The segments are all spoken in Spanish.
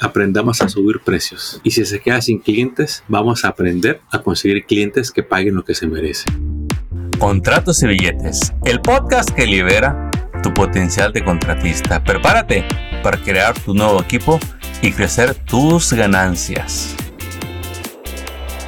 aprendamos a subir precios. Y si se queda sin clientes, vamos a aprender a conseguir clientes que paguen lo que se merece. Contratos y billetes, el podcast que libera tu potencial de contratista. Prepárate para crear tu nuevo equipo y crecer tus ganancias.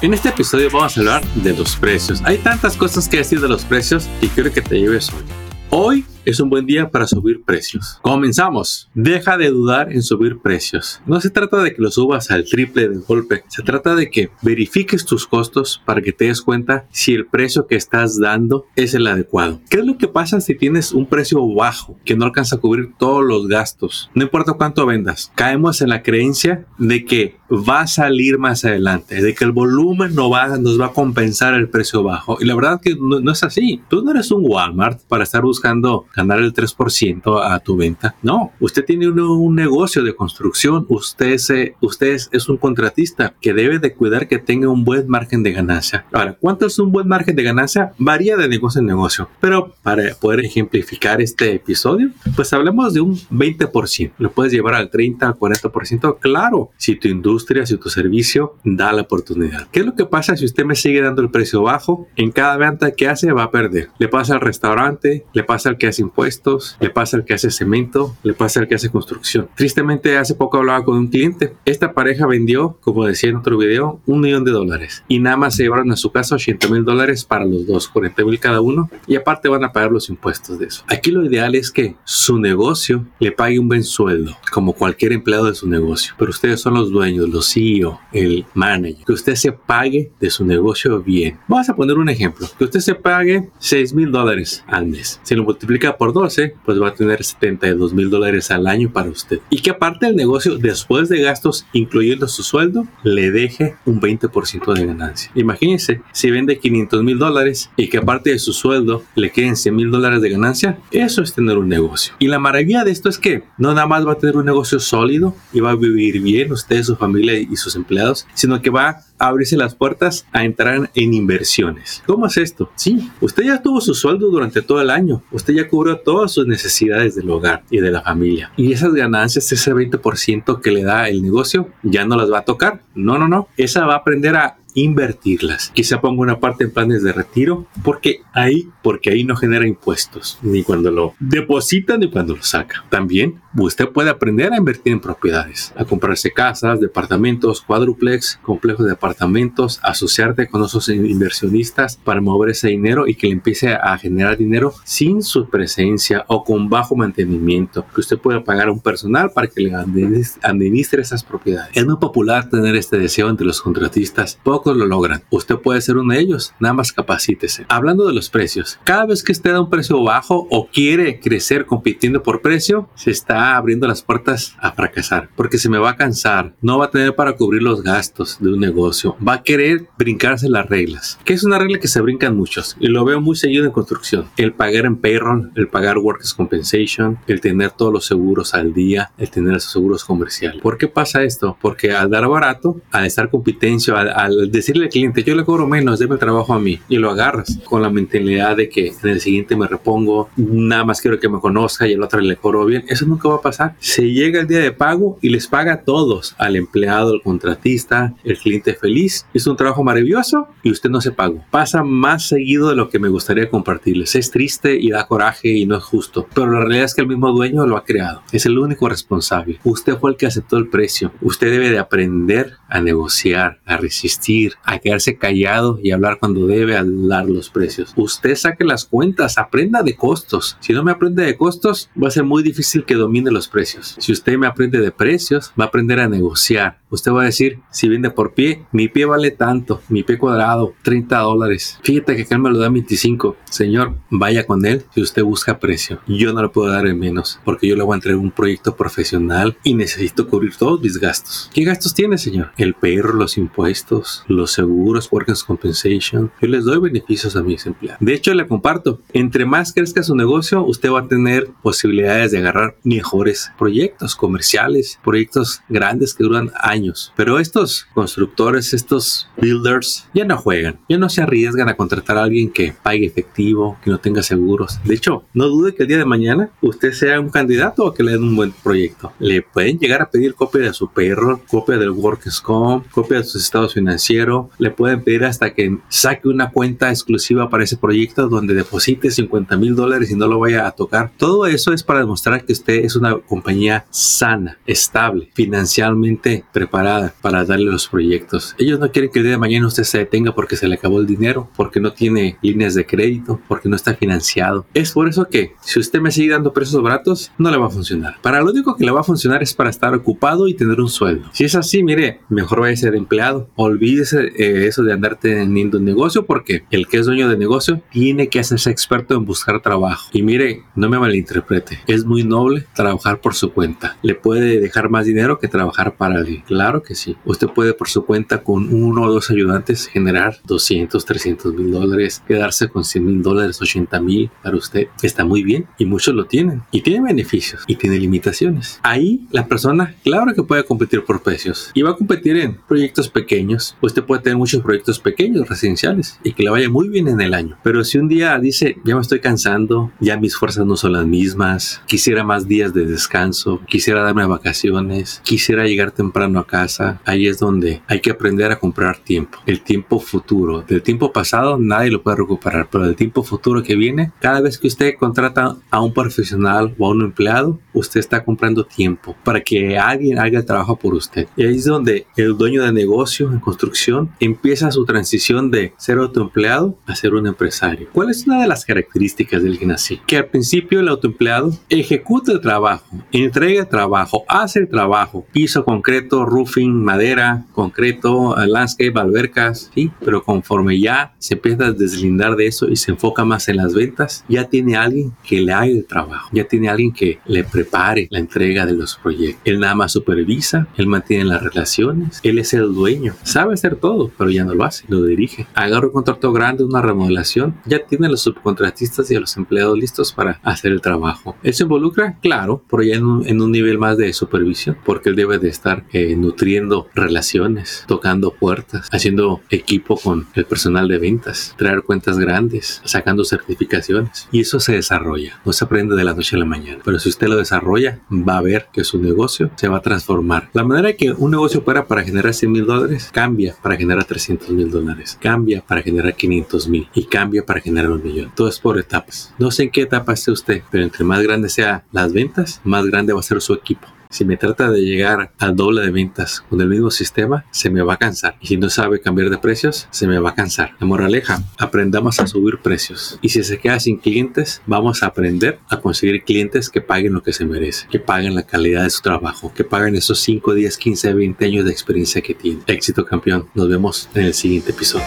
En este episodio vamos a hablar de los precios. Hay tantas cosas que decir de los precios y quiero que te lleves hoy. Hoy es un buen día para subir precios. Comenzamos. Deja de dudar en subir precios. No se trata de que lo subas al triple de golpe. Se trata de que verifiques tus costos para que te des cuenta si el precio que estás dando es el adecuado. ¿Qué es lo que pasa si tienes un precio bajo que no alcanza a cubrir todos los gastos? No importa cuánto vendas. Caemos en la creencia de que va a salir más adelante, de que el volumen no va, nos va a compensar el precio bajo. Y la verdad que no, no es así. Tú no eres un Walmart para estar buscando ganar el 3% a tu venta. No, usted tiene un, negocio de construcción, usted, es, usted es, un contratista que debe de cuidar que tenga un buen margen de ganancia. Ahora, ¿cuánto es un buen margen de ganancia? Varía de negocio en negocio, pero para poder ejemplificar este episodio, pues hablemos de un 20%. Lo puedes llevar al 30, al 40%, claro, si tu industria, si tu servicio da la oportunidad. ¿Qué es lo que pasa si usted me sigue dando el precio bajo? En cada venta que hace va a perder. Le pasa al restaurante, le pasa al que hace impuestos, le pasa al que hace cemento, le pasa al que hace construcción. Tristemente, hace poco hablaba con un cliente. Esta pareja vendió, como decía en otro video, un millón de dólares y nada más se llevaron a su casa 80 mil dólares para los dos, 40 mil cada uno y aparte van a pagar los impuestos de eso. Aquí lo ideal es que su negocio le pague un buen sueldo, como cualquier empleado de su negocio, pero ustedes son los dueños, CEO, el manager, que usted se pague de su negocio bien. Vamos a poner un ejemplo, que usted se pague 6 mil dólares al mes. Si lo multiplica por 12, pues va a tener 72 mil dólares al año para usted. Y que aparte del negocio, después de gastos, incluyendo su sueldo, le deje un 20% de ganancia. Imagínense, si vende 500 mil dólares y que aparte de su sueldo le queden 100 mil dólares de ganancia, eso es tener un negocio. Y la maravilla de esto es que no nada más va a tener un negocio sólido y va a vivir bien usted, su familia y sus empleados, sino que va a abrirse las puertas a entrar en inversiones. ¿Cómo es esto? Sí, usted ya tuvo su sueldo durante todo el año, usted ya cubrió todas sus necesidades del hogar y de la familia. Y esas ganancias, ese 20% que le da el negocio, ya no las va a tocar. No, no, no. Esa va a aprender a invertirlas. Quizá ponga una parte en planes de retiro, porque ahí, porque ahí no genera impuestos, ni cuando lo deposita ni cuando lo saca. También usted puede aprender a invertir en propiedades, a comprarse casas, departamentos, cuádruplex, complejos de apartamentos, asociarte con esos inversionistas para mover ese dinero y que le empiece a generar dinero sin su presencia o con bajo mantenimiento, que usted pueda pagar a un personal para que le administre esas propiedades. Es muy popular tener este deseo entre los contratistas lo logran. Usted puede ser uno de ellos, nada más capacítese. Hablando de los precios, cada vez que usted da un precio bajo o quiere crecer compitiendo por precio, se está abriendo las puertas a fracasar, porque se me va a cansar, no va a tener para cubrir los gastos de un negocio, va a querer brincarse las reglas, que es una regla que se brincan muchos y lo veo muy seguido en construcción. El pagar en payroll, el pagar workers compensation, el tener todos los seguros al día, el tener esos seguros comerciales. ¿Por qué pasa esto? Porque al dar barato, al estar competencia, al, al decirle al cliente, yo le cobro menos, debe el trabajo a mí, y lo agarras con la mentalidad de que en el siguiente me repongo, nada más quiero que me conozca y el otro le cobro bien, eso nunca va a pasar. Se llega el día de pago y les paga a todos, al empleado, al contratista, el cliente feliz. Es un trabajo maravilloso y usted no se pagó. Pasa más seguido de lo que me gustaría compartirles. Es triste y da coraje y no es justo, pero la realidad es que el mismo dueño lo ha creado. Es el único responsable. Usted fue el que aceptó el precio. Usted debe de aprender a negociar, a resistir a quedarse callado y hablar cuando debe hablar los precios. Usted saque las cuentas, aprenda de costos. Si no me aprende de costos, va a ser muy difícil que domine los precios. Si usted me aprende de precios, va a aprender a negociar. Usted va a decir, si vende por pie, mi pie vale tanto, mi pie cuadrado, 30 dólares. Fíjate que acá me lo da 25. Señor, vaya con él si usted busca precio. Yo no le puedo dar en menos porque yo le voy a entregar un proyecto profesional y necesito cubrir todos mis gastos. ¿Qué gastos tiene, señor? El perro, los impuestos, los seguros, workers compensation. Yo les doy beneficios a mis empleados. De hecho, le comparto, entre más crezca su negocio, usted va a tener posibilidades de agarrar mejores proyectos comerciales, proyectos grandes que duran años. Pero estos constructores, estos builders, ya no juegan, ya no se arriesgan a contratar a alguien que pague efectivo, que no tenga seguros. De hecho, no dude que el día de mañana usted sea un candidato a que le den un buen proyecto. Le pueden llegar a pedir copia de su perro, copia del Workers Comp, copia de sus estados financieros. Le pueden pedir hasta que saque una cuenta exclusiva para ese proyecto donde deposite 50 mil dólares y no lo vaya a tocar. Todo eso es para demostrar que usted es una compañía sana, estable, financieramente preparada para darle los proyectos. Ellos no quieren que el día de mañana usted se detenga porque se le acabó el dinero, porque no tiene líneas de crédito, porque no está financiado. Es por eso que si usted me sigue dando precios baratos, no le va a funcionar. Para lo único que le va a funcionar es para estar ocupado y tener un sueldo. Si es así, mire, mejor vaya a ser empleado. Olvídese eh, eso de andar teniendo un negocio porque el que es dueño de negocio tiene que hacerse experto en buscar trabajo. Y mire, no me malinterprete, es muy noble trabajar por su cuenta. Le puede dejar más dinero que trabajar para alguien. Claro que sí. Usted puede por su cuenta con uno o dos ayudantes generar 200, 300 mil dólares, quedarse con 100 mil dólares, 80 mil para usted. Está muy bien y muchos lo tienen. Y tiene beneficios y tiene limitaciones. Ahí la persona, claro que puede competir por precios y va a competir en proyectos pequeños. Usted puede tener muchos proyectos pequeños, residenciales y que le vaya muy bien en el año. Pero si un día dice, ya me estoy cansando, ya mis fuerzas no son las mismas, quisiera más días de descanso, quisiera darme vacaciones, quisiera llegar temprano a casa, ahí es donde hay que aprender a comprar tiempo. El tiempo futuro. Del tiempo pasado nadie lo puede recuperar, pero del tiempo futuro que viene, cada vez que usted contrata a un profesional o a un empleado, usted está comprando tiempo para que alguien haga el trabajo por usted. Y ahí es donde el dueño de negocio en construcción empieza su transición de ser autoempleado a ser un empresario. ¿Cuál es una de las características del alguien? Que al principio el autoempleado ejecuta el trabajo, entrega el trabajo, hace el trabajo, piso concreto, roofing, madera, concreto, landscape, albercas, ¿sí? Pero conforme ya se empieza a deslindar de eso y se enfoca más en las ventas, ya tiene alguien que le haga el trabajo, ya tiene alguien que le prepare la entrega de los proyectos. Él nada más supervisa, él mantiene las relaciones, él es el dueño, sabe hacer todo, pero ya no lo hace, lo dirige. Agarra un contrato grande, una remodelación, ya tiene a los subcontratistas y a los empleados listos para hacer el trabajo. Él se involucra, claro, pero ya en un, nivel más de supervisión, porque él debe de estar eh, nutriendo relaciones, tocando puertas, haciendo equipo con el personal de ventas, traer cuentas grandes, sacando certificaciones. Y eso se desarrolla, no se aprende de la noche a la mañana. Pero si usted lo desarrolla, va a ver que su negocio se va a transformar. La manera que un negocio opera para generar 100 mil dólares cambia para generar 300 mil dólares, cambia para generar 500 mil y cambia para generar un millón. Todo es por etapas. No sé en qué etapa esté usted, pero entre más grande sea las ventas, más grande va a ser su equipo. Si me trata de llegar al doble de ventas con el mismo sistema, se me va a cansar. Y si no sabe cambiar de precios, se me va a cansar. La moraleja, aprendamos a subir precios. Y si se queda sin clientes, vamos a aprender a conseguir clientes que paguen lo que se merece, que paguen la calidad de su trabajo, que paguen esos 5, 10, 15, 20 años de experiencia que tienen. Éxito campeón. Nos vemos en el siguiente episodio.